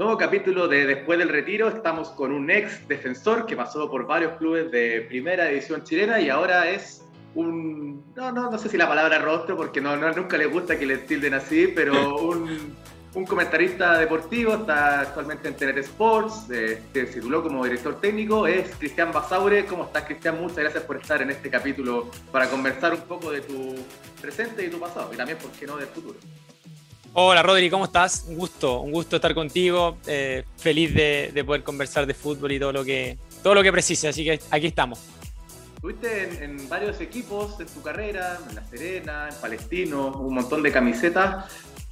Nuevo capítulo de Después del Retiro. Estamos con un ex defensor que pasó por varios clubes de primera división chilena y ahora es un. No, no, no sé si la palabra rostro, porque no, no nunca le gusta que le tilden así, pero un, un comentarista deportivo. Está actualmente en Tenet Sports. Eh, se tituló como director técnico. Es Cristian Basaure. ¿Cómo estás, Cristian? Muchas gracias por estar en este capítulo para conversar un poco de tu presente y tu pasado y también, ¿por qué no, del futuro? Hola Rodri, ¿cómo estás? Un gusto, un gusto estar contigo. Eh, feliz de, poder conversar de fútbol y todo lo que todo lo que precise, así que aquí estamos. Estuviste en, varios equipos en tu carrera, en La Serena, en Palestino, un montón de camisetas.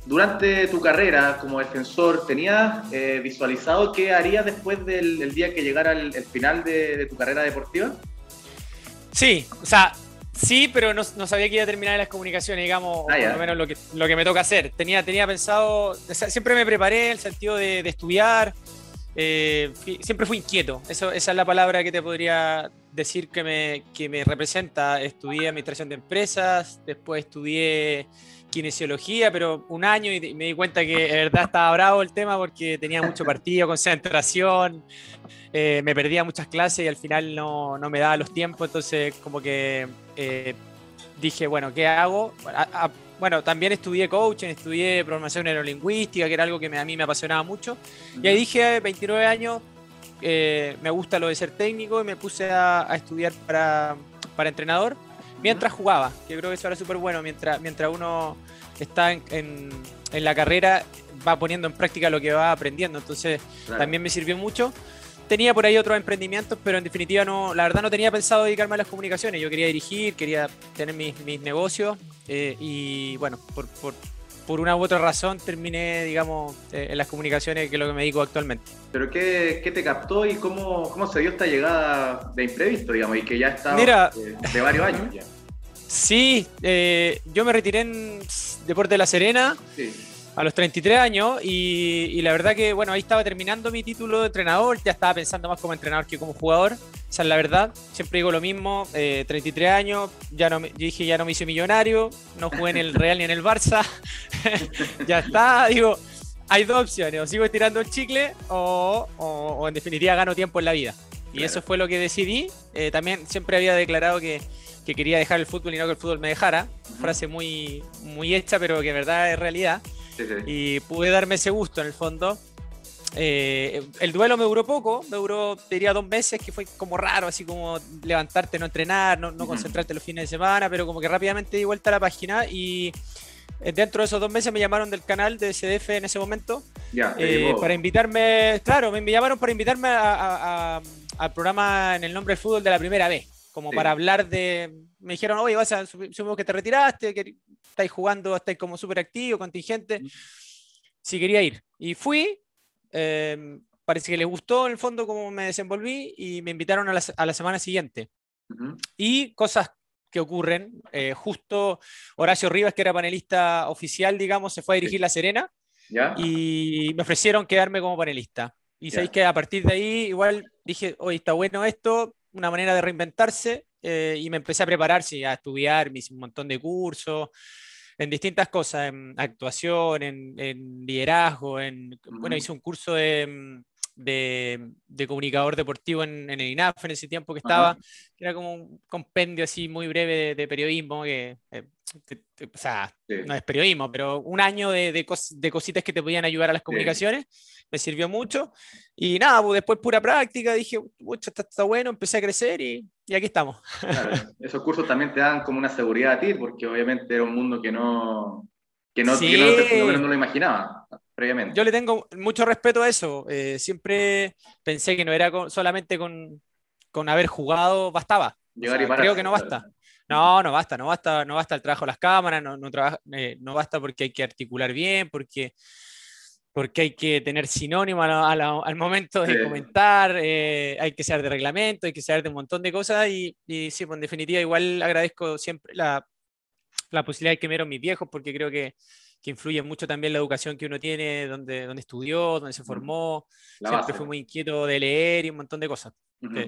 Durante tu carrera como defensor, ¿tenías eh, visualizado qué harías después del, día que llegara el, final de, de tu carrera deportiva? Sí, o sea, Sí, pero no, sabía que iba a terminar las comunicaciones, digamos, o ah, por lo menos lo que, lo que me toca hacer. Tenía, tenía pensado, siempre me preparé en el sentido de, estudiar, eh, siempre fui inquieto, Eso, esa es la palabra que te podría decir que me, que me representa. Estudié administración de empresas, después estudié kinesiología, pero un año y me di cuenta que de verdad estaba bravo el tema porque tenía mucho partido, concentración, eh, me perdía muchas clases y al final no, no, me daba los tiempos, entonces como que eh, dije, bueno, ¿qué hago? bueno, también estudié coaching, estudié programación neurolingüística, que era algo que a mí me apasionaba mucho, y ahí dije, 29 años, eh, me gusta lo de ser técnico y me puse a, estudiar para, para entrenador mientras jugaba, que creo que eso era súper bueno, mientras, mientras uno está en, en, la carrera va poniendo en práctica lo que va aprendiendo, entonces también me sirvió mucho. Tenía por ahí otros emprendimientos, pero en definitiva no, la verdad no tenía pensado dedicarme a las comunicaciones. Yo quería dirigir, quería tener mis, mis negocios eh, y bueno, por, por, por, una u otra razón terminé, digamos, eh, en las comunicaciones, que es lo que me dedico actualmente. ¿Pero qué, qué te captó y cómo, cómo, se dio esta llegada de imprevisto, digamos, y que ya está de, de, varios años ya? Sí, eh, yo me retiré en Deporte de La Serena. Sí a los 33 años y, la verdad que, bueno, ahí estaba terminando mi título de entrenador, ya estaba pensando más como entrenador que como jugador, esa es la verdad, siempre digo lo mismo, 33 eh, años, ya no, yo dije ya no me hice millonario, no jugué en el Real ni en el Barça, ya está, digo, hay dos opciones, o sigo estirando el chicle o, en definitiva gano tiempo en la vida. Y eso fue lo que decidí, eh, también siempre había declarado que, que quería dejar el fútbol y no que el fútbol me dejara, frase muy, muy hecha pero que en verdad es realidad. Y pude darme ese gusto en el fondo. Eh, el duelo me duró poco, me duró, diría, dos meses, que fue como raro, así como levantarte, no entrenar, no, concentrarte los fines de semana, pero como que rápidamente di vuelta a la página y eh, dentro de esos dos meses me llamaron del canal de CDF en ese momento eh, para invitarme, claro, me llamaron para invitarme al programa en el nombre del fútbol de la primera vez, como para hablar de, me dijeron, oye, vas a, supongo que te retiraste, que estáis jugando, estáis como súper activo, contingente, si quería ir. Y fui, em, parece que les gustó en el fondo cómo me desenvolví y me invitaron a la, semana siguiente. Y cosas que ocurren, eh, justo Horacio Rivas, que era panelista oficial, digamos, se fue a dirigir La Serena y me ofrecieron quedarme como panelista. Y sabéis que a partir de ahí igual dije, oye, está bueno esto, una manera de reinventarse, eh, y me empecé a preparar, a estudiar, me hice un montón de cursos en distintas cosas, en actuación, en, liderazgo, en, bueno, hice un curso de, de, comunicador deportivo en, el INAF en ese tiempo que estaba, que era como un compendio así muy breve de, periodismo, que, eh, o sea, no es periodismo, pero un año de, cositas que te podían ayudar a las comunicaciones, me sirvió mucho. Y nada, pues después pura práctica, dije, está, está bueno, empecé a crecer y, y aquí estamos. esos cursos también te dan como una seguridad a ti, porque obviamente era un mundo que no, que no, no, lo imaginaba previamente. Yo le tengo mucho respeto a eso. Eh, siempre pensé que no era solamente con, con, haber jugado, bastaba. creo que no basta. No, no basta, no basta, no basta el trabajo de las cámaras, no, no, eh, no basta porque hay que articular bien, porque porque hay que tener sinónimo al momento de comentar, eh, hay que ser de reglamento, hay que ser de un montón de cosas y, sí, pues en definitiva igual agradezco siempre la, la posibilidad que me dieron mis viejos porque creo que, que, influye mucho también la educación que uno tiene, donde, donde estudió, donde se formó, siempre fui muy inquieto de leer y un montón de cosas.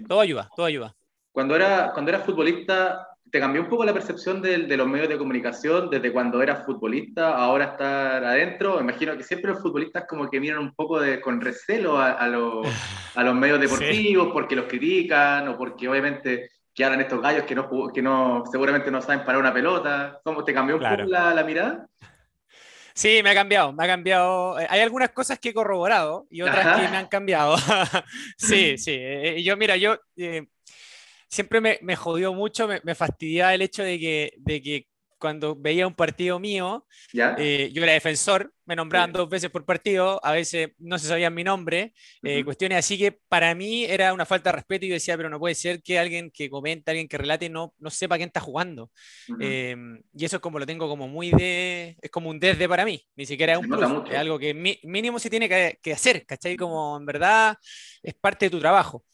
todo ayuda, todo ayuda. Cuando era, cuando era futbolista, ¿Te cambió un poco la percepción de, los medios de comunicación desde cuando eras futbolista, ahora estar adentro? Me imagino que siempre los futbolistas como que miran un poco de, con recelo a, los, medios deportivos porque los critican o porque obviamente que hablan estos gallos que no, que no seguramente no saben parar una pelota. ¿Cómo te cambió un poco la, mirada? Sí, me ha cambiado, me ha cambiado. Eh, hay algunas cosas que he corroborado y otras que me han cambiado. sí, sí. Eh, yo, mira, yo eh, siempre me, me jodió mucho, me, me, fastidiaba el hecho de que, de que cuando veía un partido mío, eh, yo era defensor, me nombraban dos veces por partido, a veces no se sabía mi nombre, eh, cuestiones así que para mí era una falta de respeto y yo decía, pero no puede ser que alguien que comenta, alguien que relate, no, no sepa quién está jugando. Em, y eso es como lo tengo como muy de, es como un desde para mí, ni siquiera es un plus, es algo que mínimo se tiene que, que hacer, ¿cachai? Como en verdad es parte de tu trabajo.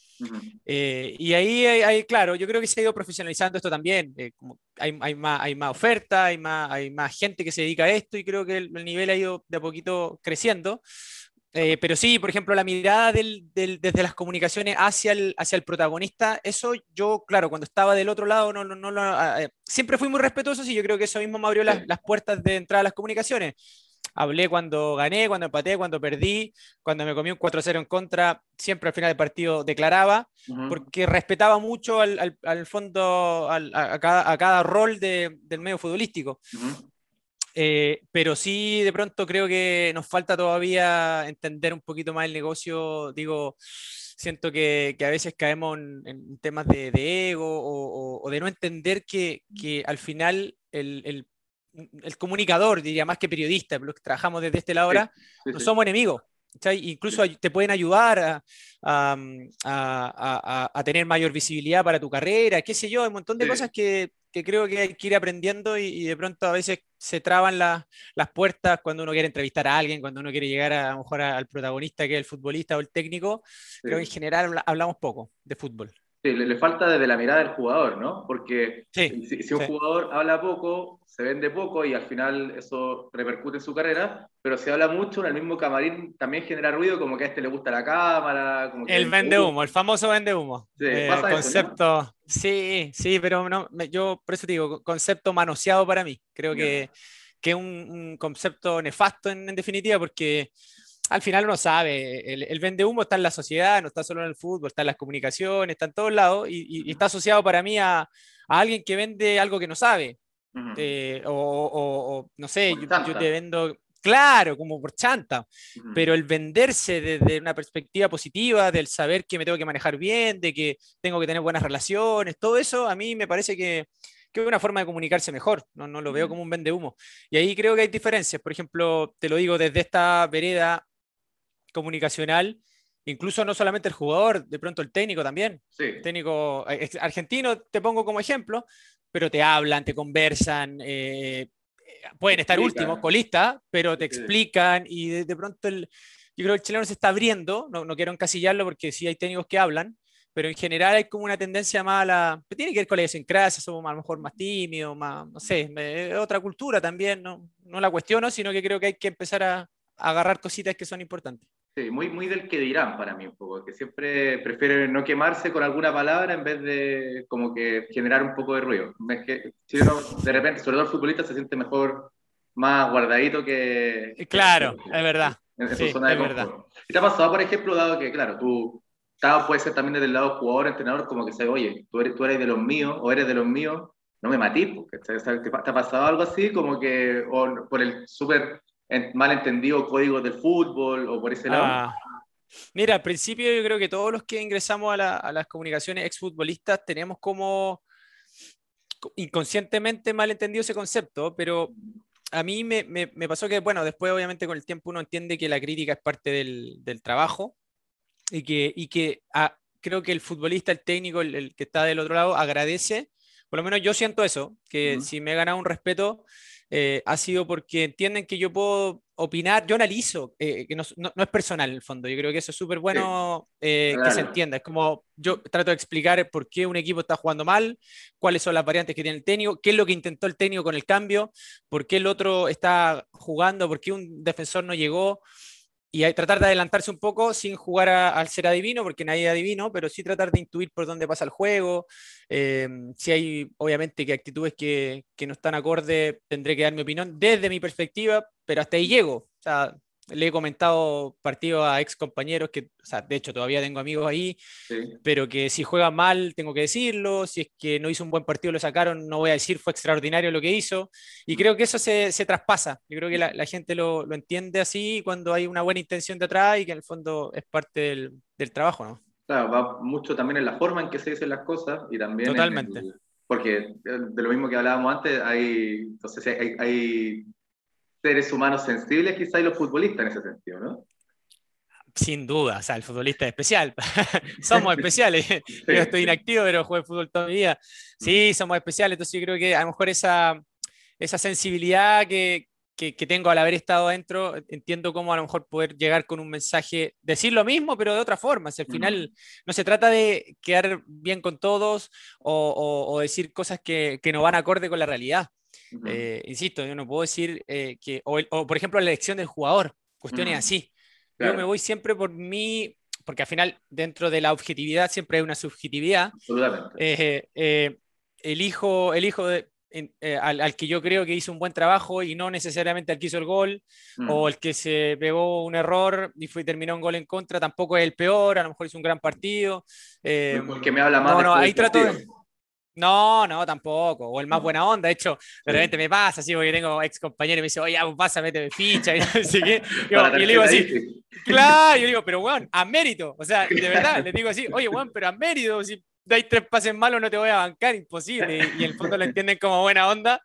Eh, y ahí, hay, claro, yo creo que se ha ido profesionalizando esto también. Eh, como hay, hay, más, hay más oferta, hay más, hay más gente que se dedica a esto y creo que el, nivel ha ido de a poquito creciendo. Eh, pero sí, por ejemplo, la mirada del, del, desde las comunicaciones hacia el, hacia el protagonista, eso yo, claro, cuando estaba del otro lado, no, no, no, siempre fui muy respetuoso y yo creo que eso mismo me abrió las, las puertas de entrada a las comunicaciones hablé cuando gané, cuando empaté, cuando perdí, cuando me comí un 4-0 en contra, siempre al final del partido declaraba, porque respetaba mucho al, al, fondo, a, cada, a, cada, rol de, del medio futbolístico. Eh, pero sí, de pronto creo que nos falta todavía entender un poquito más el negocio. Digo, siento que, que a veces caemos en, temas de, de ego o, o, de no entender que, que al final el, el, el comunicador, diría más que periodista, los que trabajamos desde este lado ahora, no somos enemigos. Incluso te pueden ayudar a, tener mayor visibilidad para tu carrera, qué sé yo, hay un montón de cosas que, creo que hay que ir aprendiendo y, de pronto a veces se traban las puertas cuando uno quiere entrevistar a alguien, cuando uno quiere llegar a, lo mejor al protagonista que es el futbolista o el técnico. Creo que en general hablamos poco de fútbol. Sí, le, falta desde la mirada del jugador, ¿no? Porque si, un jugador habla poco, se vende poco y al final eso repercute en su carrera, pero si habla mucho, en el mismo camarín también genera ruido, como que a este le gusta la cámara. Como el vende humo, el famoso vende humo. Sí, eh, concepto. Sí, sí, pero no, yo por eso digo, concepto manoseado para mí. Creo que, que es un, concepto nefasto en definitiva, porque al final uno sabe, el, vende humo está en la sociedad, no está solo en el fútbol, está en las comunicaciones, está en todos lados y, está asociado para mí a, alguien que vende algo que no sabe. Eh, o, no sé, yo, te vendo, claro, como por chanta, pero el venderse desde una perspectiva positiva, del saber que me tengo que manejar bien, de que tengo que tener buenas relaciones, todo eso a mí me parece que, que es una forma de comunicarse mejor, no, no lo veo como un vende humo. Y ahí creo que hay diferencias, por ejemplo, te lo digo desde esta vereda comunicacional, incluso no solamente el jugador, de pronto el técnico también. técnico eh, argentino, te pongo como ejemplo, pero te hablan, te conversan, eh, pueden estar últimos, colistas, pero te explican y de, pronto el, yo creo que el chileno se está abriendo, no, no quiero encasillarlo porque sí hay técnicos que hablan, pero en general hay como una tendencia más a la... Tiene que ver con la idiosincrasia, somos a lo mejor más tímidos, más, no sé, otra cultura también, no, no la cuestiono, sino que creo que hay que empezar a, a agarrar cositas que son importantes. Sí, muy, muy del que dirán para mí un poco, que siempre prefiere no quemarse con alguna palabra en vez de como que generar un poco de ruido. Es que si uno, de repente, sobre todo el futbolista, se siente mejor más guardadito que... Eh, claro, es verdad. En, sí, zona de es verdad. ¿Y te ha pasado, por ejemplo, dado que, claro, tú puede ser también desde el lado jugador, entrenador, como que se oye, tú eres, tú eres de los míos o eres de los míos, no me matís, porque ¿te, te, ha pasado algo así? Como que, o por el súper malentendido códigos del fútbol o por ese lado? Ah, mira, al principio yo creo que todos los que ingresamos a, las comunicaciones exfutbolistas tenemos como inconscientemente malentendido ese concepto, pero a mí me, pasó que, bueno, después obviamente con el tiempo uno entiende que la crítica es parte del, trabajo y que, y que ah, creo que el futbolista, el técnico, el, que está del otro lado, agradece, por lo menos yo siento eso, que si me he ganado un respeto, eh, ha sido porque entienden que yo puedo opinar, yo analizo, eh, que no, es personal en el fondo, yo creo que eso es súper bueno eh, que se entienda, es como yo trato de explicar por qué un equipo está jugando mal, cuáles son las variantes que tiene el técnico, qué es lo que intentó el técnico con el cambio, por qué el otro está jugando, por qué un defensor no llegó. Y tratar de adelantarse un poco sin jugar al ser adivino, porque nadie es adivino, pero sí tratar de intuir por dónde pasa el juego. Eh, si hay, obviamente, que actitudes que, que no están acorde, tendré que dar mi opinión desde mi perspectiva, pero hasta ahí llego. O sea, le he comentado partidos a ex compañeros que, o sea, de hecho todavía tengo amigos ahí, pero que si juega mal tengo que decirlo, si es que no hizo un buen partido lo sacaron, no voy a decir fue extraordinario lo que hizo, y creo que eso se, se traspasa, yo creo que la, gente lo, lo, entiende así cuando hay una buena intención detrás y que en el fondo es parte del, del trabajo, ¿no? Claro, va mucho también en la forma en que se dicen las cosas y también... Totalmente. porque de lo mismo que hablábamos antes, hay, entonces hay, hay seres humanos sensibles quizá y los futbolistas en ese sentido, ¿no? Sin duda, o sea, el futbolista es especial. somos especiales. Yo estoy inactivo, pero juego fútbol toda mi vida. Sí, somos especiales, entonces yo creo que a lo mejor esa, esa sensibilidad que, que, tengo al haber estado adentro, entiendo cómo a lo mejor poder llegar con un mensaje, decir lo mismo, pero de otra forma. Si al final no se trata de quedar bien con todos o, o, decir cosas que, que, no van acorde con la realidad. Eh, insisto, yo no puedo decir eh, que, o, por ejemplo la elección del jugador, cuestiones así. Yo me voy siempre por mí, porque al final dentro de la objetividad siempre hay una subjetividad. Absolutamente. Eh, elijo, elijo de, al, que yo creo que hizo un buen trabajo y no necesariamente al que hizo el gol, o el que se pegó un error y fue, terminó un gol en contra, tampoco es el peor, a lo mejor hizo un gran partido. Eh, que me habla más. No, no, ahí trato de, no, no, tampoco. O el más buena onda. De hecho, de repente me pasa así, porque tengo ex compañero y me dice, oye, pasa, méteme ficha. Y así que. Yo, y le digo así, claro, yo digo, pero weón, a mérito. O sea, de verdad, le digo así, oye, weón, pero a mérito. Si dais tres pases malos, no te voy a bancar, imposible. Y, en el fondo lo entienden como buena onda.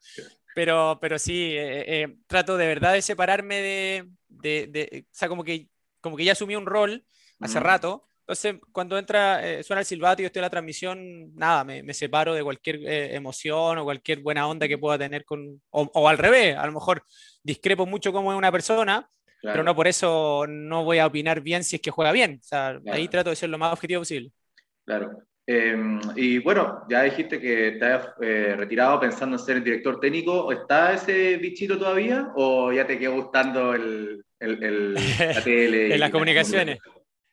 Pero, pero sí, eh, eh, trato de verdad de separarme de, de, de, O sea, como que, como que ya asumí un rol hace rato entonces, cuando entra, eh, suena el silbato y yo estoy en la transmisión, nada, me, separo de cualquier eh, emoción o cualquier buena onda que pueda tener con, o, al revés, a lo mejor discrepo mucho como es una persona, pero no por eso no voy a opinar bien si es que juega bien. O sea, ahí trato de ser lo más objetivo posible. Claro. Em, y bueno, ya dijiste que te has eh, retirado pensando en ser el director técnico. ¿Está ese bichito todavía o ya te quedó gustando el, el, la tele? en las comunicaciones.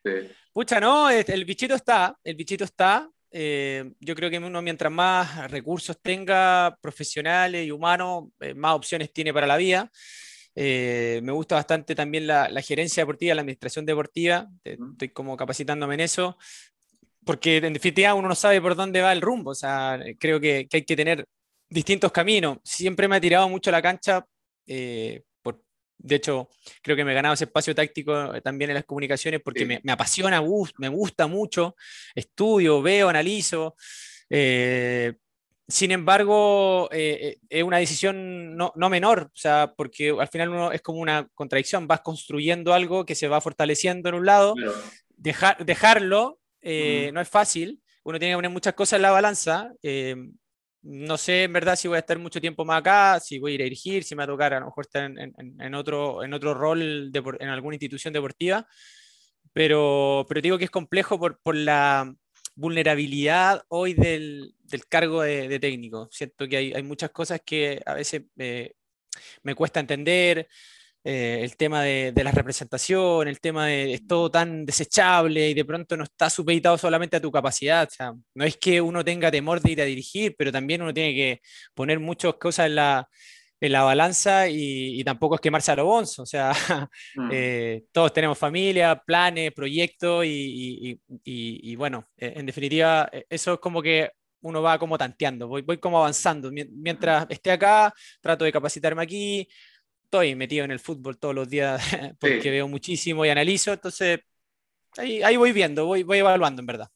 Sí. Pucha, no, el bichito está, el bichito está. Eh, yo creo que uno mientras más recursos tenga, profesionales y humanos, eh, más opciones tiene para la vida. Eh, me gusta bastante también la, gerencia deportiva, la administración deportiva. Estoy como capacitándome en eso, porque en definitiva uno no sabe por dónde va el rumbo. O sea, creo que, hay que tener distintos caminos. Siempre me ha tirado mucho la cancha de hecho, creo que me he ganado ese espacio táctico eh, también en las comunicaciones porque me, apasiona, me gusta mucho, estudio, veo, analizo. Eh, sin embargo, eh, es una decisión no, menor, o sea, porque al final uno es como una contradicción, vas construyendo algo que se va fortaleciendo en un lado, dejar, dejarlo no es fácil, uno tiene que poner muchas cosas en la balanza, no sé en verdad si voy a estar mucho tiempo más acá, si voy a ir a dirigir, si me va a tocar a lo mejor estar en, otro, en otro rol en alguna institución deportiva, pero, pero digo que es complejo por, la vulnerabilidad hoy del, cargo de, técnico. Siento que hay, muchas cosas que a veces me cuesta entender, eh, el tema de, la representación, el tema de es todo tan desechable y de pronto no está supeditado solamente a tu capacidad. O sea, no es que uno tenga temor de ir a dirigir, pero también uno tiene que poner muchas cosas en la, en la balanza y, tampoco es quemarse a lo bonzo. O sea, mm. eh, todos tenemos familia, planes, proyectos y, y, bueno, eh, en definitiva, eso es como que uno va como tanteando, voy, voy como avanzando. Mientras esté acá, trato de capacitarme aquí, estoy metido en el fútbol todos los días porque veo muchísimo y analizo, entonces ahí, ahí voy viendo, voy, voy evaluando en verdad.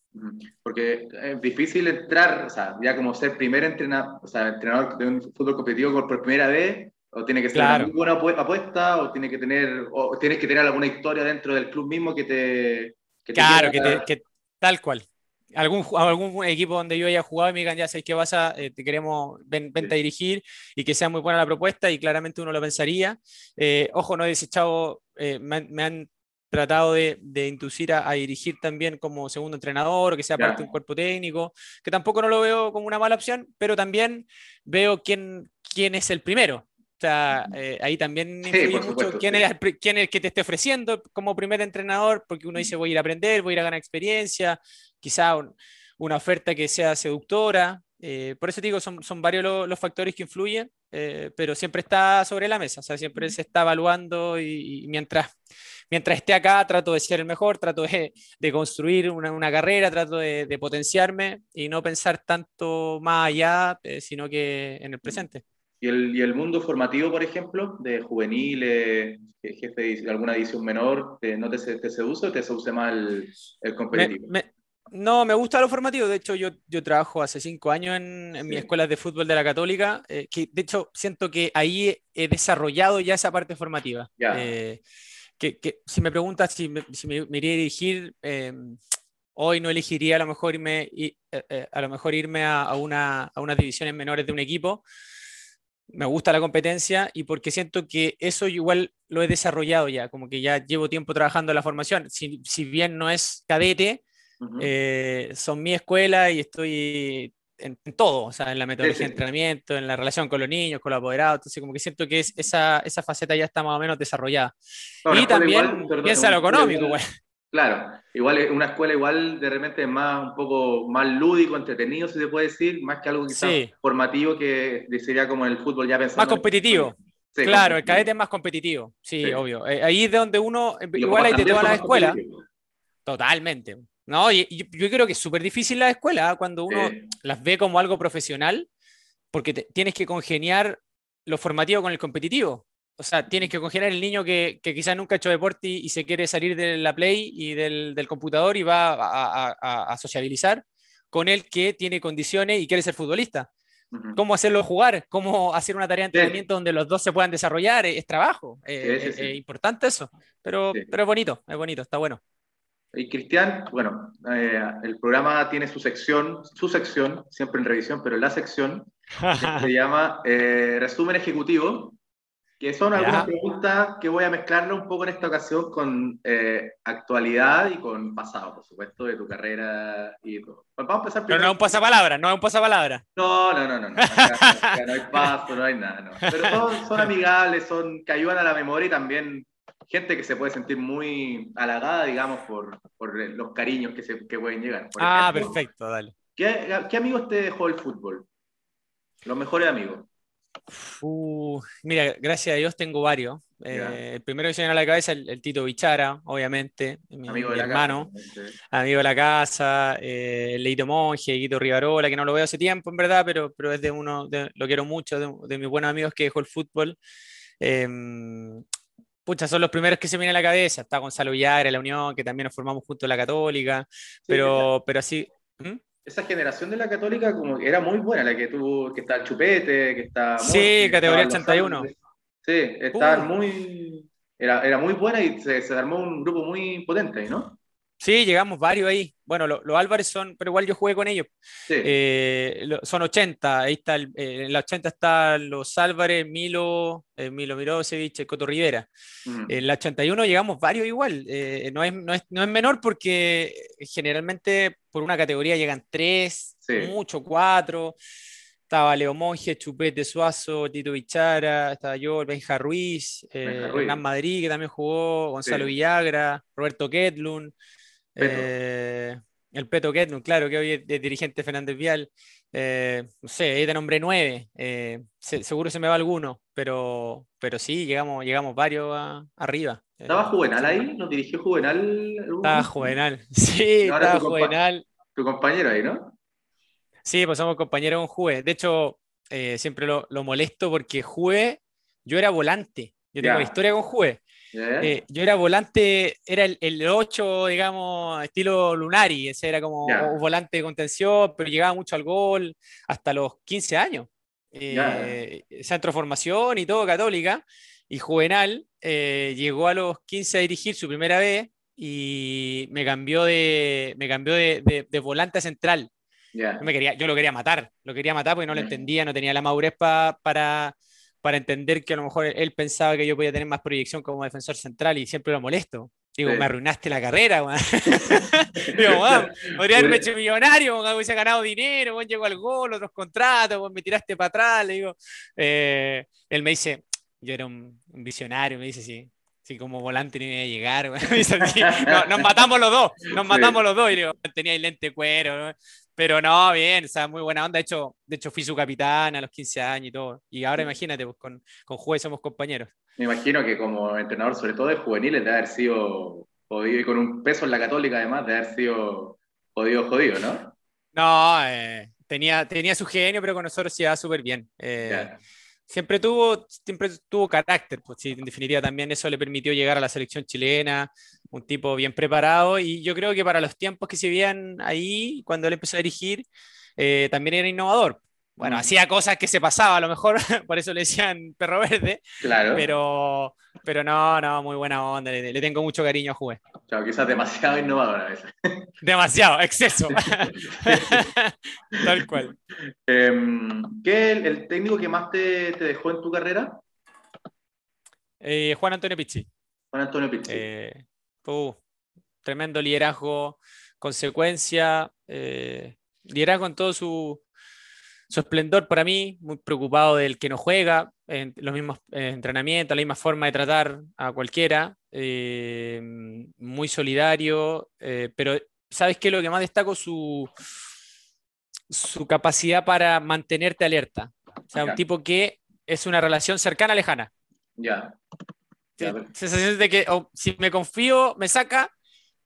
Porque es difícil entrar, o sea, ya como ser primer entrenador, o sea, entrenador de un fútbol competitivo por primera vez, o tiene que ser una muy buena apuesta, o tiene que tener, o tienes que tener alguna historia dentro del club mismo que te... Que claro, que, que, tal cual algún, algún equipo donde yo haya jugado y me digan, ya sabes qué pasa, eh, te queremos, ven, vente a dirigir y que sea muy buena la propuesta y claramente uno lo pensaría. Eh, ojo, no he desechado, eh, me, han tratado de, de inducir a, dirigir también como segundo entrenador o que sea parte de un cuerpo técnico, que tampoco no lo veo como una mala opción, pero también veo quién, quién es el primero. gusta, eh, ahí también influye mucho quién, es, quién es el que te esté ofreciendo como primer entrenador, porque uno dice voy a ir a aprender, voy a ir a ganar experiencia, quizá una oferta que sea seductora. Eh, por eso digo, son, son varios los, factores que influyen, eh, pero siempre está sobre la mesa, o sea, siempre se está evaluando y, mientras, mientras esté acá trato de ser el mejor, trato de, de construir una, una, carrera, trato de, de, potenciarme y no pensar tanto más allá, eh, sino que en el presente. ¿Y el, ¿Y el, mundo formativo, por ejemplo, de juveniles, jefe de alguna edición menor, ¿no te, te seduce o te seduce más el, el competitivo? No, me gusta lo formativo. De hecho, yo, yo trabajo hace cinco años en, en mi escuela de fútbol de la Católica, eh, que de hecho siento que ahí he desarrollado ya esa parte formativa. Eh, que, que, si me preguntas si me, si me, iría a dirigir, eh, hoy no elegiría a lo mejor irme, y, a, lo mejor irme a, a, una, a unas divisiones menores de un equipo. Me gusta la competencia y porque siento que eso igual lo he desarrollado ya, como que ya llevo tiempo trabajando en la formación. Si, si bien no es cadete, eh, son mi escuela y estoy en, todo, o sea, en la metodología de entrenamiento, en la relación con los niños, con los apoderados, entonces como que siento que es, esa, esa faceta ya está más o menos desarrollada. y también piensa lo económico, güey. Claro, igual una escuela igual de repente es más un poco más lúdico, entretenido, si se puede decir, más que algo quizás formativo que sería como el fútbol ya pensando. Más competitivo. claro, el cadete es más competitivo, sí, obvio. Eh, ahí es de donde uno, igual hay de todas las escuelas. Totalmente. No, y, yo creo que es súper difícil la escuela ¿ah? cuando uno las ve como algo profesional, porque tienes que congeniar lo formativo con el competitivo. O sea, tienes que congeniar el niño que, que quizás nunca ha hecho deporte y, se quiere salir de la play y del, del computador y va a, a, a, sociabilizar con el que tiene condiciones y quiere ser futbolista. Cómo hacerlo jugar, cómo hacer una tarea de entrenamiento donde los dos se puedan desarrollar, es, trabajo. es, importante eso, pero, pero es bonito, es bonito, está bueno. Y Cristian, bueno, eh, el programa tiene su sección, su sección, siempre en revisión, pero la sección se llama eh, Resumen Ejecutivo, que son algunas preguntas que voy a mezclarlo un poco en esta ocasión con eh, actualidad y con pasado, por supuesto, de tu carrera y todo. Vamos a empezar primero. Pero no es un pasapalabra, no es un pasapalabra. No, no, no, no. No, no hay paso, no hay nada. No. Pero son, son amigables, son que ayudan a la memoria y también gente que se puede sentir muy halagada, digamos, por, por los cariños que, se, que pueden llegar. ah, perfecto, dale. ¿Qué, ¿Qué, amigos te dejó el fútbol? Los mejores amigos. Uh, mira, gracias a Dios tengo varios. Eh, el primero que se viene a la cabeza es el, Tito Bichara, obviamente, mi, amigo de hermano, amigo de la casa, eh, Leito Monge, Guito Rivarola, que no lo veo hace tiempo, en verdad, pero, pero es de uno, lo quiero mucho, de, de, mis buenos amigos que dejó el fútbol. Eh, pucha, son los primeros que se vienen a la cabeza. Está Gonzalo Villagra, la Unión, que también nos formamos junto a la Católica, pero, pero así. ¿Mm? Esa generación de la Católica como era muy buena, la que tuvo, que está el Chupete, que está... Sí, categoría 81. Sí, está muy... Era, era, muy buena y se, se armó un grupo muy potente, ¿no? Sí, llegamos varios ahí. Bueno, los Álvarez son, pero igual yo jugué con ellos. Eh, son 80. Ahí está, el, eh, en la 80 están los Álvarez, Milo, eh, Milo Mirosevic, Coto Rivera. En la 81 llegamos varios igual. No es, no, es, no, es, menor porque generalmente por una categoría llegan tres, mucho cuatro. Estaba Leo Monge, Chupete Suazo, Tito Bichara, estaba yo, Benja Ruiz, Hernán Madrid, que también jugó, Gonzalo Villagra, Roberto Ketlun. Eh, el Peto Ketnum, claro, que hoy es, dirigente Fernández Vial. Eh, no sé, ahí te nombré nueve. Eh, seguro se me va alguno, pero, pero sí, llegamos, llegamos varios arriba. ¿Estaba Juvenal ahí? ¿Nos dirigió Juvenal? Estaba Juvenal, sí, estaba Juvenal. Tu compañero ahí, ¿no? Sí, pues somos compañeros con Juve. De hecho, siempre lo, lo, molesto porque Juve, yo era volante. Yo tengo historia con Juve. Eh, yo era volante, era el, el, 8, digamos, estilo Lunari, ese era como un volante de contención, pero llegaba mucho al gol hasta los 15 años. Eh, centro de formación y todo, católica. Y Juvenal eh, llegó a los 15 a dirigir su primera vez y me cambió de, me cambió de, de, volante a central. Yo, me quería, yo lo quería matar, lo quería matar porque no lo entendía, no tenía la madurez para para entender que a lo mejor él pensaba que yo podía tener más proyección como defensor central y siempre lo molesto. Digo, me arruinaste la carrera, Digo, podría haberme hecho millonario, hubiese ganado dinero, bueno, llegó al gol, otros contratos, me tiraste para atrás. Le digo, eh, él me dice, yo era un, visionario, me dice, sí, sí, como volante no iba a llegar. nos matamos los dos, nos matamos los dos. Y digo, tenía el lente cuero. Pero no, bien, o sea, muy buena onda. De hecho, de hecho, fui su capitán a los 15 años y todo. Y ahora imagínate, pues, con, con Juve somos compañeros. Me imagino que como entrenador, sobre todo de juveniles, de haber sido jodido y con un peso en la católica además, de haber sido jodido, jodido, ¿no? No, eh, tenía, tenía su genio, pero con nosotros se iba súper bien. Eh, siempre tuvo, siempre tuvo carácter, pues sí, en definitiva también eso le permitió llegar a la selección chilena, un tipo bien preparado y yo creo que para los tiempos que se veían ahí, cuando él empezó a dirigir, eh, también era innovador. Bueno, mm. hacía cosas que se pasaba a lo mejor, por eso le decían perro verde. Claro. Pero, pero no, no, muy buena onda, le, tengo mucho cariño a Juve. Claro, quizás demasiado innovador a veces. Demasiado, exceso. Tal cual. Em, ¿Qué es el, técnico que más te, dejó en tu carrera? Eh, Juan Antonio Pizzi. Juan Antonio Pizzi. Eh, uh, tremendo liderazgo, consecuencia, eh, liderazgo en todo su, su esplendor para mí, muy preocupado del que no juega, en los mismos eh, entrenamientos, la misma forma de tratar a cualquiera, eh, muy solidario, eh, pero ¿sabes qué? Lo que más destaco su, su capacidad para mantenerte alerta. O sea, un tipo que es una relación cercana, lejana. Ya. Sensación de que oh, si me confío, me saca,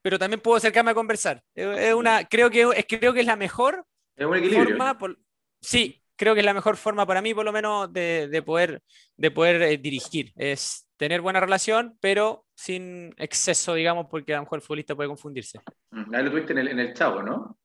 pero también puedo acercarme a conversar. Es una, creo, que, es, creo que es la mejor forma. Sí, creo que es la mejor forma para mí, por lo menos, de, poder, de poder eh, dirigir. Es tener buena relación, pero sin exceso, digamos, porque a lo mejor el futbolista puede confundirse. Mm, ahí lo tuviste en el, en el Chavo, ¿no?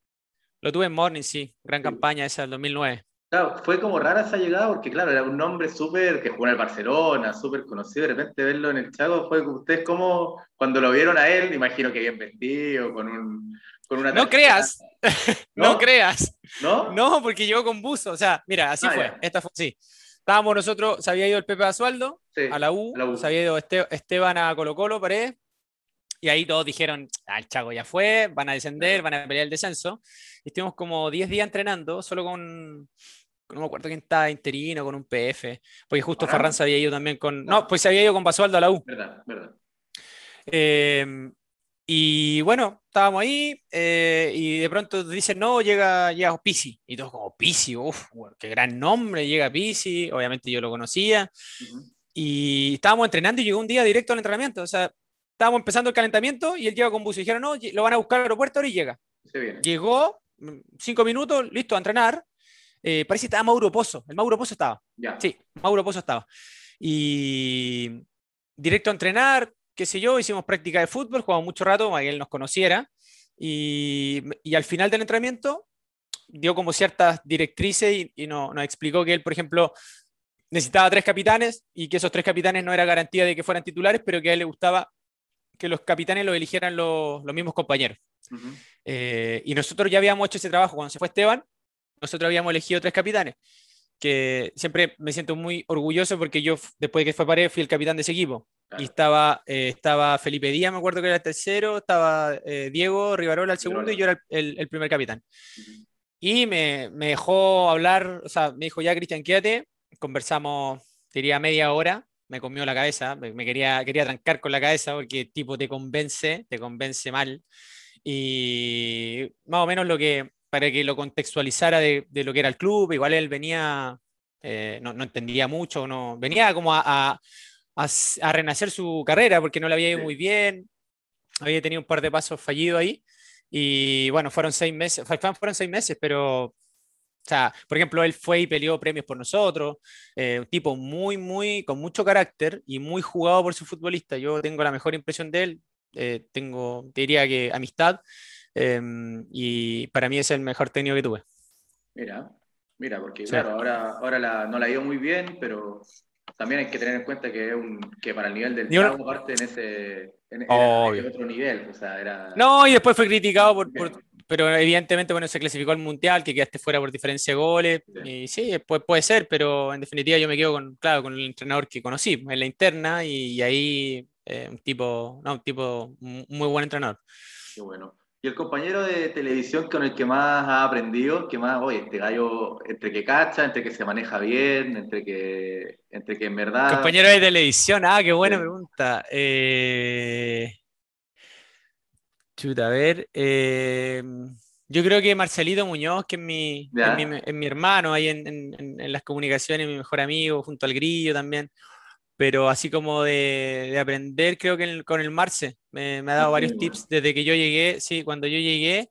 Lo tuve en Morning, sí. Gran campaña esa del 2009. Claro, fue como rara esa llegada porque, claro, era un nombre súper que jugó en el Barcelona, súper conocido. De repente verlo en el Chavo fue ustedes como, cuando lo vieron a él, imagino que bien vestido, con un, no creas, ¿No? creas. ¿No? No, porque llegó con buzo. O sea, mira, así ah, fue. Esta fue sí. Estábamos nosotros, se había ido el Pepe Basualdo a, la U, se había ido Esteban a Colo Colo, paré. Y ahí todos dijeron, ah, el Chaco ya fue, van a descender, van a pelear el descenso. Y estuvimos como 10 días entrenando, solo con, no me acuerdo quién estaba interino, con un PF. Porque justo Ferran se había ido también con... No, pues se había ido con Basualdo a la U. Verdad, verdad. Eh, y bueno, estábamos ahí eh, y de pronto dicen, no, llega, llega Pisi. Y todos como, Pisi, uff, qué gran nombre, llega Pisi. Obviamente yo lo conocía. Y estábamos entrenando y llegó un día directo al entrenamiento. O sea, estábamos empezando el calentamiento y él llega con bus. Y dijeron, no, lo van a buscar al aeropuerto ahora y llega. Llegó, mm, cinco minutos, listo, a entrenar. Eh, parece que estaba Mauro Pozo. El Mauro Pozo estaba. Sí, Mauro Pozo estaba. Y directo a entrenar, qué sé yo, hicimos práctica de fútbol, jugamos mucho rato para que él nos conociera. Y, al final del entrenamiento dio como ciertas directrices y, nos explicó que él, por ejemplo, necesitaba tres capitanes y que esos tres capitanes no era garantía de que fueran titulares, pero que a él le gustaba que los capitanes los eligieran los, mismos compañeros. Eh, y nosotros ya habíamos hecho ese trabajo cuando se fue Esteban, nosotros habíamos elegido tres capitanes, que siempre me siento muy orgulloso porque yo, después de que fue Pared, fui el capitán de ese equipo. Y estaba, eh, estaba Felipe Díaz, me acuerdo que era el tercero, estaba eh, Diego Rivarola el segundo y yo era el, primer capitán. Y me, me, dejó hablar, o sea, me dijo ya, Cristian, quédate. Conversamos, diría media hora, me comió la cabeza, me, quería, quería trancar con la cabeza porque tipo te convence, te convence mal. Y más o menos lo que, para que lo contextualizara de, de lo que era el club, igual él venía, eh, no, no, entendía mucho, no, venía como a a, renacer su carrera porque no le había ido muy bien, había tenido un par de pasos fallidos ahí. Y bueno, fueron seis meses, fueron seis meses, pero, o sea, por ejemplo, él fue y peleó premios por nosotros, eh, un tipo muy, muy, con mucho carácter y muy jugado por su futbolista. Yo tengo la mejor impresión de él, eh, tengo, diría que amistad, em, y para mí es el mejor técnico que tuve. Mira, mira, porque claro, ahora, ahora la, no la ido muy bien, pero también hay que tener en cuenta que, un, que para el nivel del Thiago parte en ese en, otro nivel. O sea, era... No, y después fue criticado por, pero evidentemente bueno, se clasificó al Mundial, que quedaste fuera por diferencia de goles. Y sí, puede, puede ser, pero en definitiva yo me quedo con, claro, con el entrenador que conocí en la interna y, ahí eh, un tipo, no, un tipo muy buen entrenador. Qué bueno. Y el compañero de televisión con el que más ha aprendido, que más, oye, este gallo, entre que cacha, entre que se maneja bien, entre que, entre que en verdad... Compañero de televisión, ah, qué buena pregunta. Eh... Chuta, a ver. Eh... Yo creo que Marcelito Muñoz, que es mi, es mi, hermano ahí en, en, en, las comunicaciones, mi mejor amigo, junto al Grillo también. Pero así como de, de aprender, creo que con el Marce me, me ha dado varios tips desde que yo llegué. Sí, cuando yo llegué,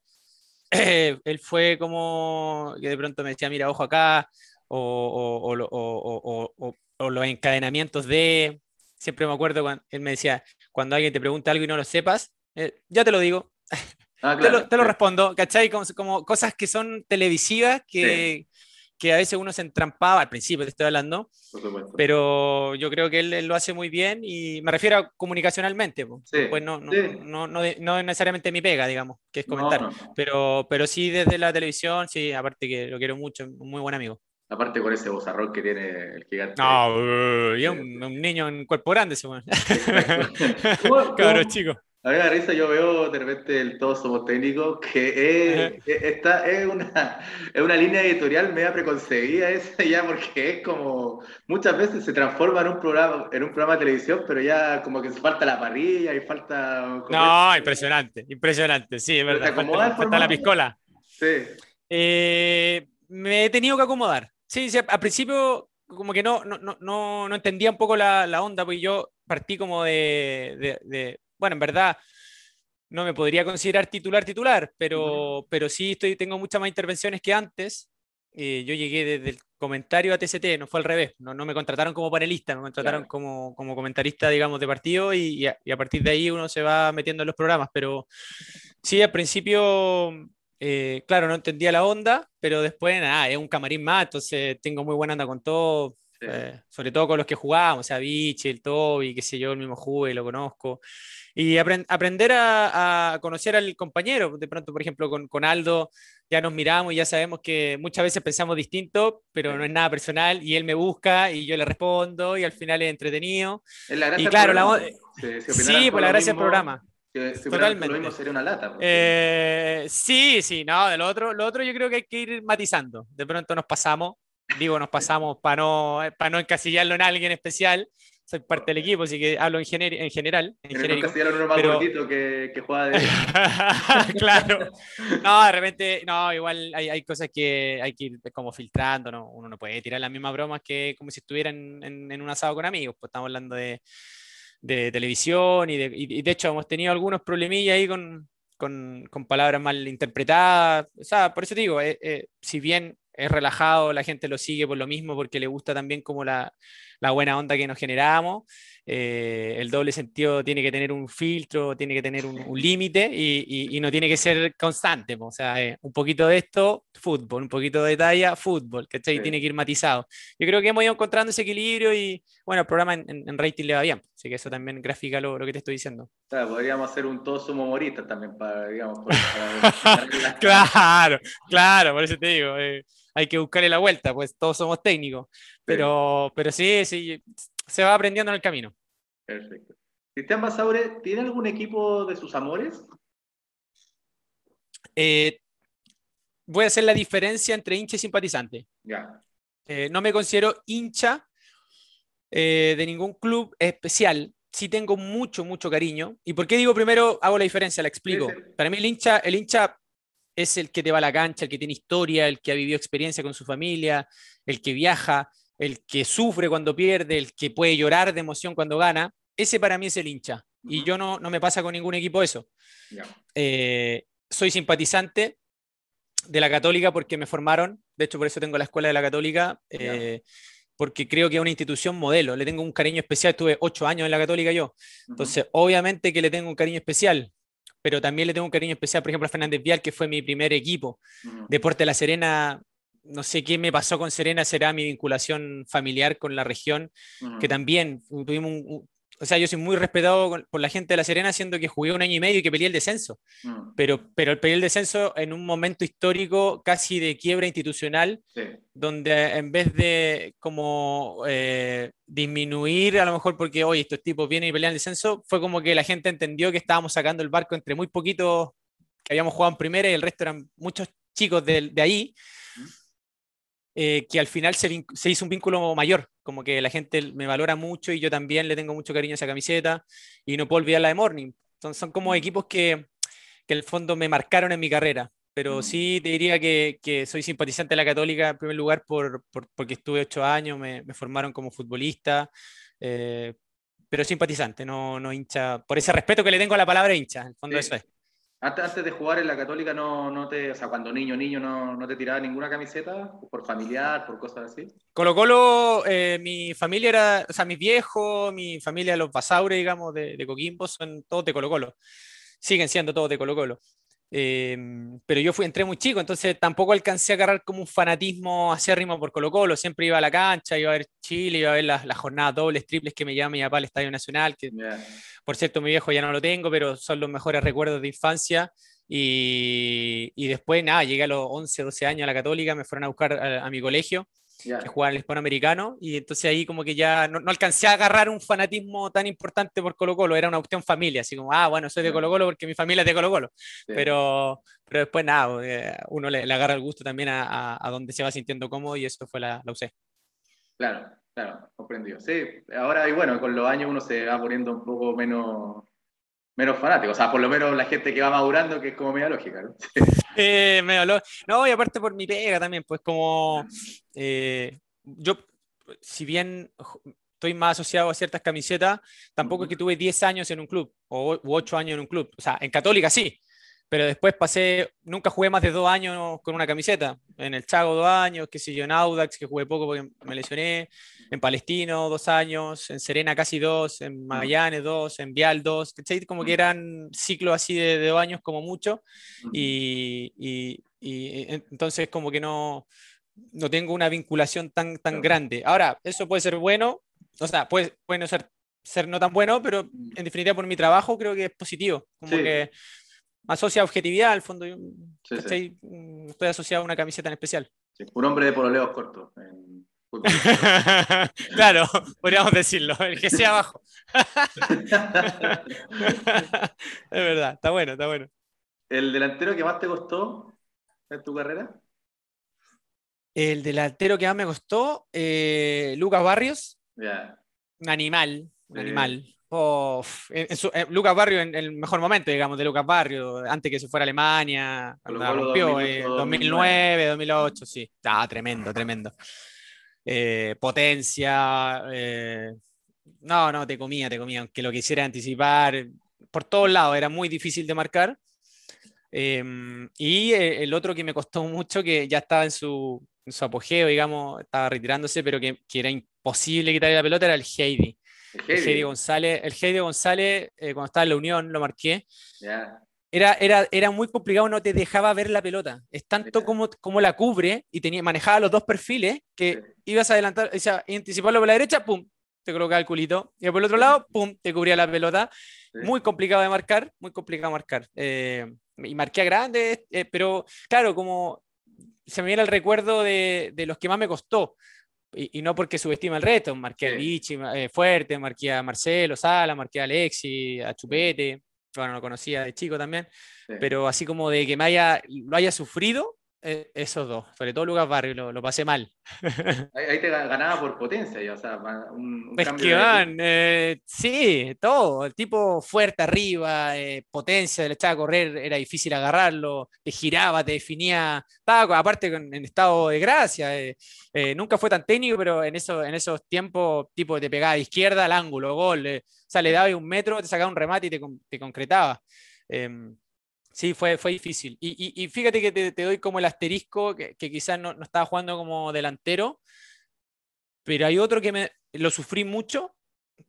él fue como que de pronto me decía, mira, ojo acá, o, o, o, o, los encadenamientos de. Siempre me acuerdo cuando él me decía, cuando alguien te pregunta algo y no lo sepas, eh, ya te lo digo. Ah, te, lo, te, lo, respondo, ¿cachai? Como, como, cosas que son televisivas que, que, a veces uno se entrampaba, al principio te estoy hablando, pero yo creo que él, lo hace muy bien y me refiero a comunicacionalmente, pues no, no, no, no, no, necesariamente mi pega, digamos, que es comentar, Pero, pero sí desde la televisión, sí, aparte que lo quiero mucho, muy buen amigo. Aparte con ese bozarrón que tiene el gigante. No, y un, un, niño en cuerpo grande, ese Cabrón chico. A mí me risa, yo veo de repente el Todos Somos Técnicos, que es, esta es, una, es una línea editorial media preconcebida esa ya, porque es como, muchas veces se transforma en un programa, en un programa de televisión, pero ya como que falta la parrilla y falta... No, impresionante, impresionante, sí, es verdad. Falta, falta, la piscola. Sí. Eh, me he tenido que acomodar. Sí, sí, al principio como que no, no, no, no entendía un poco la, la onda, porque yo partí como de, de bueno, en verdad no me podría considerar titular titular, pero, pero sí estoy, tengo muchas más intervenciones que antes. Eh, yo llegué desde el comentario a TCT, no fue al revés, no, no me contrataron como panelista, me contrataron como, como, comentarista, digamos, de partido y, a, partir de ahí uno se va metiendo en los programas, pero sí, al principio, eh, claro, no entendía la onda, pero después, nada, es un camarín más, entonces tengo muy buena onda con todo, eh, sobre todo con los que jugábamos, o sea, Vichy, el Toby, qué sé yo, el mismo jugué, lo conozco y aprender a, conocer al compañero. De pronto, por ejemplo, con, con, Aldo ya nos miramos y ya sabemos que muchas veces pensamos distinto, pero no es nada personal y él me busca y yo le respondo y al final es entretenido. y claro, la, sí, por la gracia del programa. Totalmente. sería una lata. Eh, sí, sí, no, de lo otro, lo otro yo creo que hay que ir matizando. De pronto nos pasamos, digo, nos pasamos para no, para no encasillarlo en alguien especial, soy parte del equipo, así que hablo en, en general. En genérico, uno más pero... que, que juega de... claro. No, de repente, no, igual hay, hay, cosas que hay que ir como filtrando, ¿no? Uno no puede tirar las mismas bromas que como si estuviera en, en, un asado con amigos, pues estamos hablando de, de televisión y de, y de hecho hemos tenido algunos problemillas ahí con, con, con palabras mal interpretadas. O sea, por eso te digo, eh, eh, si bien es relajado, la gente lo sigue por lo mismo, porque le gusta también como la, la buena onda que nos generamos. Eh, el doble sentido tiene que tener un filtro, tiene que tener un, límite y, y, no tiene que ser constante. O sea, un poquito de esto, fútbol, un poquito de talla, fútbol, que Sí. Tiene que ir matizado. Yo creo que hemos ido encontrando ese equilibrio y, bueno, el programa en, en, rating le va bien. Así que eso también grafica lo, lo que te estoy diciendo. Claro, podríamos hacer un todos somos humoristas también para, digamos, claro, claro, por eso te digo. Eh hay que buscarle la vuelta, pues todos somos técnicos. Pero, pero sí, sí, se va aprendiendo en el camino. Perfecto. Cristian Basaure, ¿tiene algún equipo de sus amores? Eh, voy a hacer la diferencia entre hincha y simpatizante. Ya. Eh, no me considero hincha eh, de ningún club especial. Sí tengo mucho, mucho cariño. ¿Y por qué digo primero, hago la diferencia? La explico. Para mí el hincha, el hincha es el que te va a la cancha, el que tiene historia, el que ha vivido experiencia con su familia, el que viaja, el que sufre cuando pierde, el que puede llorar de emoción cuando gana. Ese para mí es el hincha. Y yo no, no me pasa con ningún equipo eso. Eh, soy simpatizante de la católica porque me formaron, de hecho por eso tengo la escuela de la católica, eh, porque creo que es una institución modelo, le tengo un cariño especial, estuve ocho años en la católica yo, entonces obviamente que le tengo un cariño especial, pero también le tengo un cariño especial, por ejemplo, a Fernández Vial, que fue mi primer equipo. Deporte La Serena, no sé qué me pasó con Serena, será mi vinculación familiar con la región, que también tuvimos un, o sea, yo soy muy respetado por la gente de La Serena, siendo que jugué un año y medio y que peleé el descenso. Mm. Pero, pero el peleé el descenso en un momento histórico casi de quiebra institucional, donde en vez de como eh, disminuir, a lo mejor porque hoy estos tipos vienen y pelean el descenso, fue como que la gente entendió que estábamos sacando el barco entre muy poquitos que habíamos jugado en primera y el resto eran muchos chicos de, de ahí, eh, que al final se, se, hizo un vínculo mayor, como que la gente me valora mucho y yo también le tengo mucho cariño a esa camiseta y no puedo olvidar la de Morning. Son, son como equipos que, que en el fondo me marcaron en mi carrera, pero sí te diría que, que, soy simpatizante de la Católica en primer lugar por, por porque estuve ocho años, me, me formaron como futbolista, eh, pero simpatizante, no, no hincha, por ese respeto que le tengo a la palabra hincha, en el fondo eso es. Antes, antes, de jugar en la Católica, no, no te, o sea, cuando niño, niño, no, no te tiraba ninguna camiseta por familiar, por cosas así. Colo Colo, eh, mi familia era, o sea, mis viejos, mi familia, los Basaures, digamos, de, de Coquimbo, son todos de Colo Colo. Siguen siendo todos de Colo Colo. Em, pero yo fui, entré muy chico, entonces tampoco alcancé a agarrar como un fanatismo acérrimo por Colo Colo. Siempre iba a la cancha, iba a ver Chile, iba a ver las, las jornadas dobles, triples que me llama mi papá al Estadio Nacional, que por cierto mi viejo ya no lo tengo, pero son los mejores recuerdos de infancia. Y, y después, nada, llegué a los 11, 12 años a la Católica, me fueron a buscar a, a mi colegio que jugaba en el hispanoamericano, y entonces ahí como que ya no, no, alcancé a agarrar un fanatismo tan importante por Colo Colo, era una cuestión familia, así como, ah, bueno, soy de Colo Colo porque mi familia es de Colo Colo, pero, pero después nada, eh, uno le, le, agarra el gusto también a, a, a, donde se va sintiendo cómodo y eso fue la, la UC. Claro, claro, comprendido. Sí, ahora y bueno, con los años uno se va poniendo un poco menos menos fanático, o sea, por lo menos la gente que va madurando, que es como media lógica, ¿no? eh, medio lo... No, y aparte por mi pega también, pues como eh, yo, si bien estoy más asociado a ciertas camisetas, tampoco es que tuve 10 años en un club, o 8 años en un club, o sea, en Católica sí, pero después pasé, nunca jugué más de dos años con una camiseta. En el Chago dos años, que sé yo, en Audax, que jugué poco porque me lesioné, en Palestino dos años, en Serena casi dos, en Magallanes dos, en Vial dos, ¿cachai? Como que eran ciclos así de, de dos años como mucho, y, y, y, entonces como que no, no tengo una vinculación tan, tan grande. Ahora, eso puede ser bueno, o sea, puede, puede no ser, ser no tan bueno, pero en definitiva por mi trabajo creo que es positivo, como sí. que asocia objetividad al fondo. Yo, sí, estoy, sí. estoy, asociado a una camiseta en especial. Sí, un hombre de pololeos cortos. En... claro, podríamos decirlo, el que sea abajo. es verdad, está bueno, está bueno. ¿El delantero que más te costó en tu carrera? El delantero que más me costó, eh, Lucas Barrios. Yeah. Un animal, un animal. Oh, en, en, su, en, Lucas Barrio en el mejor momento, digamos, de Lucas Barrio, antes que se fuera a Alemania, cuando rompió, 2008, 2009, 2008, sí. Ah, tremendo, tremendo. Eh, potencia, eh, no, no, te comía, te comía, aunque lo quisiera anticipar, por todos lados, era muy difícil de marcar. Eh, y el otro que me costó mucho, que ya estaba en su, su apogeo, digamos, estaba retirándose, pero que, que era imposible quitarle la pelota, era el Heidi el Heidi González, el Heidi González eh, cuando estaba en la Unión, lo marqué. Yeah. Era, era, era muy complicado, no te dejaba ver la pelota. Es tanto yeah. como, como la cubre y tenía, manejaba los dos perfiles que sí. ibas a adelantar, o sea, anticiparlo por la derecha, pum, te colocaba el culito. Y por el otro lado, pum, te cubría la pelota. Muy complicado de marcar, muy complicado de marcar. Eh, y marqué a grande, eh, pero claro, como se me viene el recuerdo de, de los que más me costó y, y, no porque subestima el resto, marqué a Vichy eh, fuerte, marqué a Marcelo Sala, marqué a Alexi, a Chupete, bueno, lo conocía de chico también, sí. pero así como de que me haya, lo haya sufrido, eh, esos dos, sobre todo Lucas Barrio, lo, lo pasé mal. ahí, ahí, te ganaba por potencia, ya, o sea, un, un es cambio que van, de... eh, sí, todo, el tipo fuerte arriba, eh, potencia, le echaba a correr, era difícil agarrarlo, te giraba, te definía, estaba aparte en estado de gracia, eh, eh, nunca fue tan técnico, pero en, eso, en esos tiempos, tipo, te pegaba de izquierda al ángulo, gol, o sea, le daba un metro, te sacaba un remate y te, te concretaba. Sí, fue, fue difícil. Y, y, y fíjate que te, te, doy como el asterisco, que, que quizás no, no, estaba jugando como delantero, pero hay otro que me lo sufrí mucho,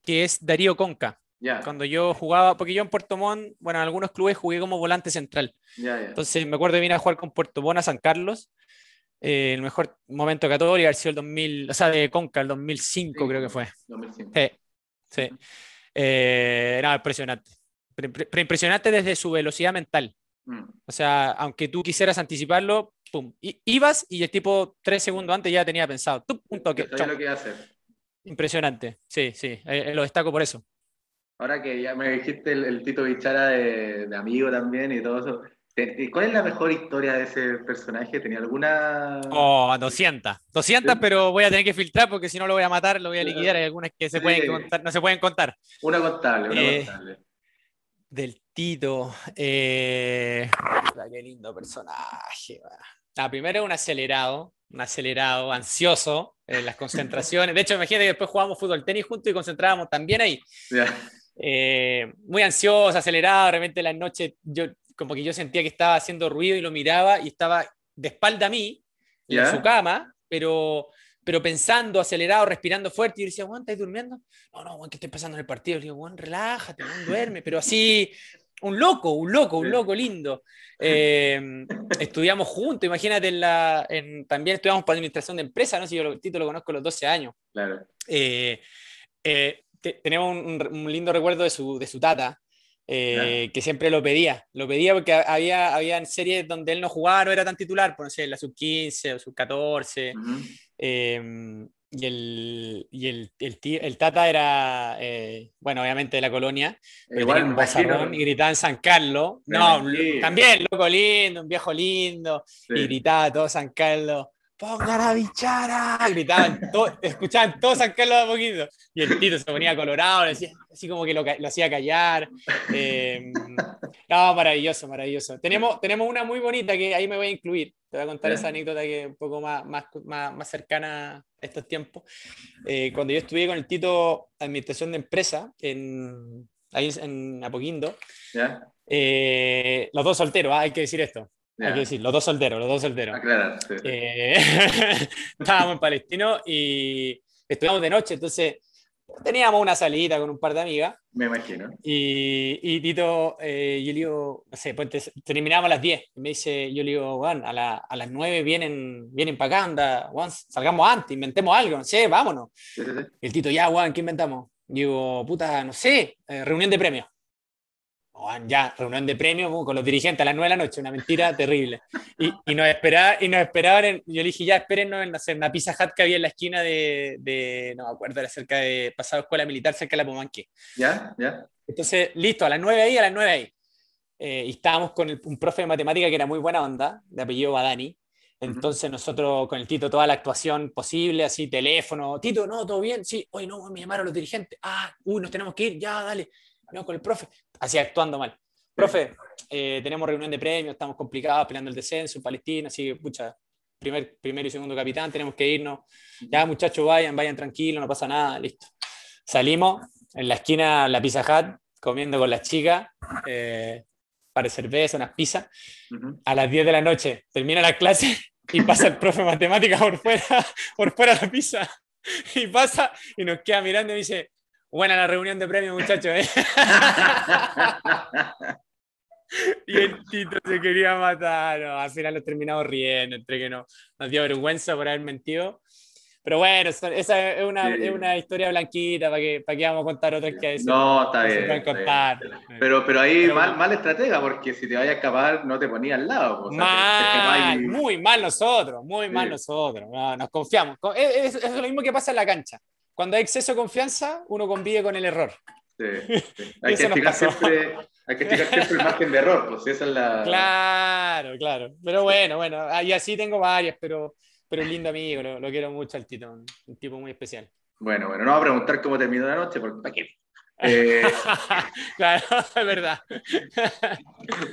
que es Darío Conca. Yeah. Cuando yo jugaba, porque yo en Puerto Montt, bueno, en algunos clubes jugué como volante central. Yeah, yeah. Entonces me acuerdo de venir a jugar con Puerto Montt a San Carlos. Eh, el mejor momento Católica haber sido el 2000, o sea, de Conca, el 2005 sí, creo que fue. 2005. Sí, sí. Eh, era impresionante pero impresionante desde su velocidad mental. Mm. O sea, aunque tú quisieras anticiparlo, pum, I ibas y el tipo tres segundos antes ya tenía pensado. Tú, un toque. lo que. Impresionante, sí, sí, eh, eh, lo destaco por eso. Ahora que ya me dijiste el, el Tito Bichara de, de, amigo también y todo eso, ¿Cuál es la mejor historia de ese personaje? ¿Tenía alguna...? Oh, 200. 200, pero voy a tener que filtrar porque si no lo voy a matar, lo voy a liquidar. Hay algunas que se pueden contar, no se pueden contar. Una contable, una eh, contable. Del Tito. Eh... Qué lindo personaje. La primera es un acelerado, un acelerado, ansioso en las concentraciones. De hecho, imagínate que después jugábamos fútbol tenis juntos y concentrábamos también ahí. Eh, muy ansioso, acelerado, de repente la noche yo como que yo sentía que estaba haciendo ruido y lo miraba y estaba de espalda a mí, en su cama, pero, pero pensando, acelerado, respirando fuerte. Y yo decía, Juan, ¿estás durmiendo? No, no, Juan, ¿qué estoy pasando en el partido? Le digo, Juan, relájate, Juan, duerme. Pero así, un loco, un loco, un loco lindo. Eh, estudiamos juntos, imagínate, en la, en, también estudiamos para administración de empresas, ¿no? Si yo el título lo conozco a los 12 años. Claro. Eh, eh, tenemos un, un, lindo recuerdo de su, de su tata, eh, que siempre lo pedía. Lo pedía porque había habían series donde él no jugaba, no era tan titular, por no sé, la sub-15 o sub-14. Em, y el, y el, el, el Tata era, eh, bueno, obviamente de la colonia, tenía un bazarrón y gritaba en San Carlos. No, también, loco lindo, un viejo lindo, y gritaba todo San Carlos pongan a bichara, gritaban, escuchaban todos San Carlos a poquito. Y el Tito se ponía colorado, decía, así como que lo, hacía callar. Eh, no, maravilloso, maravilloso. Tenemos, tenemos una muy bonita que ahí me voy a incluir. Te voy a contar esa anécdota que es un poco más, más, más, cercana a estos tiempos. Eh, cuando yo estudié con el Tito Administración de Empresa, en, ahí en Apoquindo, eh, los dos solteros, ah, hay que decir esto. Hay que decir, los dos solteros, los dos solteros. Eh, estábamos en Palestino y estudiamos de noche, entonces teníamos una salida con un par de amigas. Me imagino. Y, y Tito, eh, yo le digo, no sé, pues terminamos a las 10. Y me dice, yo le digo, Juan, a, la, a, las 9 vienen, vienen para acá, anda, Juan, salgamos antes, inventemos algo, no sé, vámonos. Y el Tito, ya, Juan, ¿qué inventamos? Digo, puta, no sé, eh, reunión de premios ya, reunión de premios con los dirigentes a las 9 de la noche, una mentira terrible. Y, y, nos, esperaba, y nos esperaban, en, yo le dije, ya, espérennos en, hacer una pizza hut que había en la esquina de, de, no me acuerdo, era cerca de pasado escuela militar, cerca de la Pomanque. Ya, ya. Entonces, listo, a las 9 ahí, a las 9 ahí. Eh, y estábamos con un profe de matemática que era muy buena onda, de apellido Badani. Entonces nosotros con el Tito toda la actuación posible, así teléfono, Tito, no, todo bien, sí, hoy no, me llamaron los dirigentes, ah, uy, nos tenemos que ir, ya, dale, no, con el profe, así actuando mal. Profe, eh, tenemos reunión de premios, estamos complicados, peleando el descenso en Palestina, así que, pucha, primer, primero y segundo capitán, tenemos que irnos. Ya, muchachos, vayan, vayan tranquilos, no pasa nada, listo. Salimos en la esquina, la Pizza Hut, comiendo con las chicas, eh, para cerveza, unas pizzas. A las 10 de la noche termina la clase y pasa el profe de matemáticas por fuera, por fuera de la pizza. Y pasa y nos queda mirando y dice, Buena la reunión de premios, muchachos. ¿eh? y el Tito se quería matar. al final nos terminamos riendo, entre que no, nos dio vergüenza por haber mentido. Pero bueno, esa es una, es una historia blanquita, ¿para que, para que vamos a contar otras que No, está bien. Contar. Pero, pero ahí mal, mal estratega, porque si te vayas a escapar, no te ponía al lado. mal, muy mal nosotros, muy mal nosotros. nos confiamos. Es, es, lo mismo que pasa en la cancha cuando hay exceso de confianza, uno convive con el error. Sí, Hay, que explicar siempre, hay que explicar siempre el margen de error, pues esa es la... Claro, claro. Pero bueno, bueno, y así tengo varias, pero, pero lindo amigo, lo, quiero mucho al Tito, un, tipo muy especial. Bueno, bueno, no voy a preguntar cómo terminó la noche, porque ¿para qué? Eh... claro, es verdad.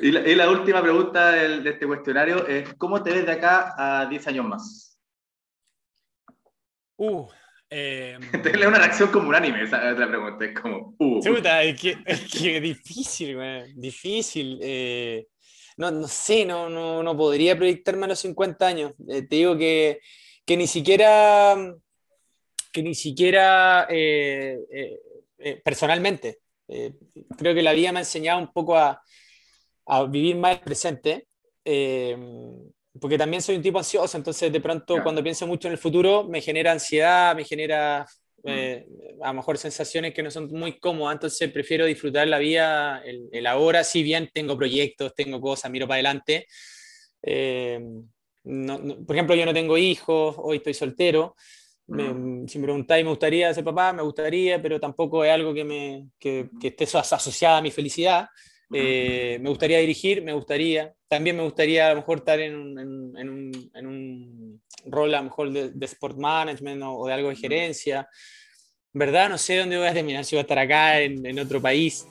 y, la, y, la, última pregunta de este cuestionario es, ¿cómo te ves de acá a 10 años más? Uh, eh, una reacción como unánime, esa es la pregunta. Es como. Uh. es, que, difícil, difícil. Eh, no, no sé, no, no, no, podría proyectarme a los 50 años. Eh, te digo que, que, ni siquiera. Que ni siquiera eh, personalmente. creo que la vida me ha enseñado un poco a, a vivir más el presente porque también soy un tipo ansioso, entonces de pronto cuando pienso mucho en el futuro me genera ansiedad, me genera eh, a lo mejor sensaciones que no son muy cómodas, entonces prefiero disfrutar la vida, el, ahora, si bien tengo proyectos, tengo cosas, miro para adelante. Eh, por ejemplo, yo no tengo hijos, hoy estoy soltero. Mm. si me preguntáis, ¿me gustaría ser papá? Me gustaría, pero tampoco es algo que, me, que, que esté asociada a mi felicidad. Me gustaría dirigir, me gustaría. También me gustaría a lo mejor estar en un, en un, en un rol a lo mejor de, de sport management o, de algo de gerencia. ¿Verdad? No sé dónde voy a terminar, si voy a estar acá, en, en otro país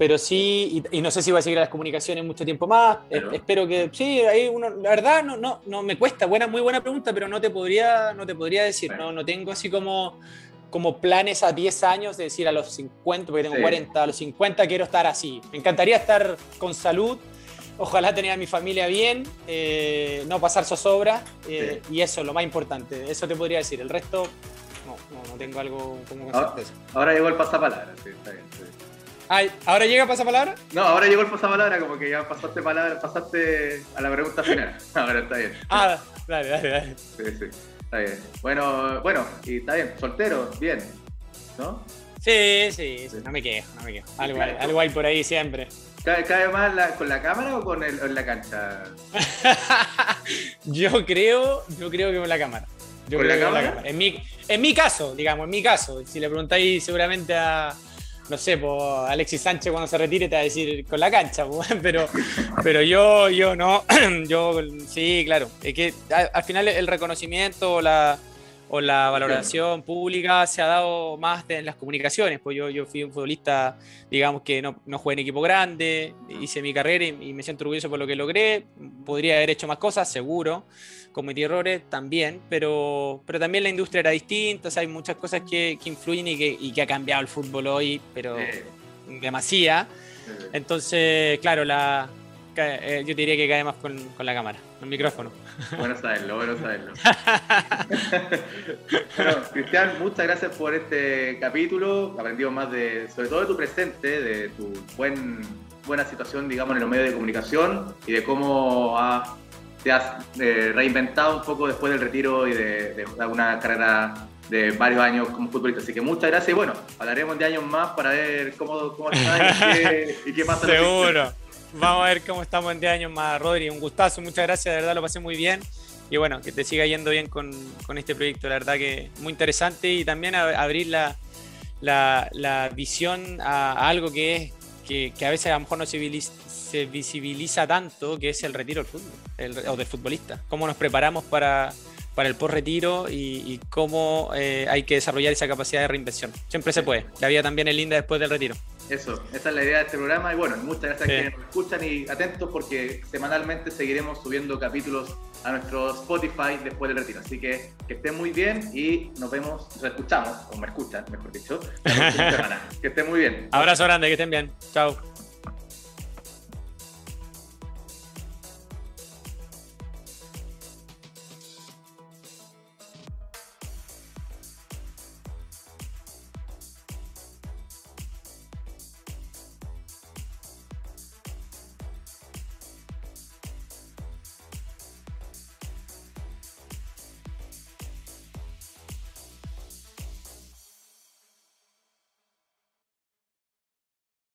pero sí, y, no sé si voy a seguir las comunicaciones mucho tiempo más. espero que sí, ahí uno, la verdad no, no, no me cuesta, buena, muy buena pregunta, pero no te podría, no te podría decir, no, no tengo así como, como planes a 10 años de decir a los 50, porque tengo 40, a los 50 quiero estar así. Me encantaría estar con salud, ojalá tener a mi familia bien, eh, no pasar zozobra, eh, y eso, lo más importante, eso te podría decir. El resto, no, no, tengo algo como ahora, ahora llegó el pasapalabra, sí, está bien. ¿Ahora llega pasapalabra? No, ahora llegó el pasapalabra, como que ya pasaste palabra, pasaste a la pregunta final. Ahora está bien. Ah, dale, dale, dale. Sí, sí, está bien. Bueno, bueno, y está bien, soltero, bien, ¿no? Sí, sí, sí, no me quejo, no me quejo. Algo, hay, algo hay por ahí siempre. ¿Cae, más con la cámara o con el, en la cancha? yo creo, yo creo que con la cámara. ¿Con la cámara? En, mi, en mi caso, digamos, en mi caso. Si le preguntáis seguramente a, no sé, pues Alexis Sánchez cuando se retire te va a decir con la cancha, pero, pero yo, yo no, yo sí, claro, es que al, final el reconocimiento o la, o la valoración pública se ha dado más en las comunicaciones, pues yo, yo fui un futbolista, digamos que no, no jugué en equipo grande, hice mi carrera y me siento orgulloso por lo que logré, podría haber hecho más cosas, seguro, cometí errores también, pero, pero también la industria era distinta, hay muchas cosas que, que influyen y que, y que, ha cambiado el fútbol hoy, pero demasiado. Entonces, claro, la, eh, yo diría que cae más con, con la cámara, el micrófono. Bueno saberlo, bueno saberlo. bueno, Cristian, muchas gracias por este capítulo. Aprendimos más de, sobre todo de tu presente, de tu buen, buena situación, digamos, en los medios de comunicación y de cómo ha te has eh, reinventado un poco después del retiro y de, una carrera de varios años como futbolista. Así que muchas gracias y bueno, hablaremos de años más para ver cómo, cómo está y qué, pasa. Seguro. Vamos a ver cómo estamos en 10 años más, Rodri. Un gustazo, muchas gracias, de verdad lo pasé muy bien. Y bueno, que te siga yendo bien con, con este proyecto, la verdad que muy interesante y también abrir la, la, la visión a, a, algo que es que, que, a veces a lo mejor no se, se visibiliza tanto, que es el retiro del fútbol, o del futbolista. Cómo nos preparamos para, para el post-retiro y, cómo eh, hay que desarrollar esa capacidad de reinvención. Siempre se puede. La vida también es linda después del retiro. Eso, esa es la idea de este programa y bueno, muchas gracias a quienes nos escuchan y atentos porque semanalmente seguiremos subiendo capítulos a nuestro Spotify después del retiro. Así que que estén muy bien y nos vemos, nos escuchamos, o me escuchan, mejor dicho, que estén muy bien. Abrazo grande, que estén bien. Chao.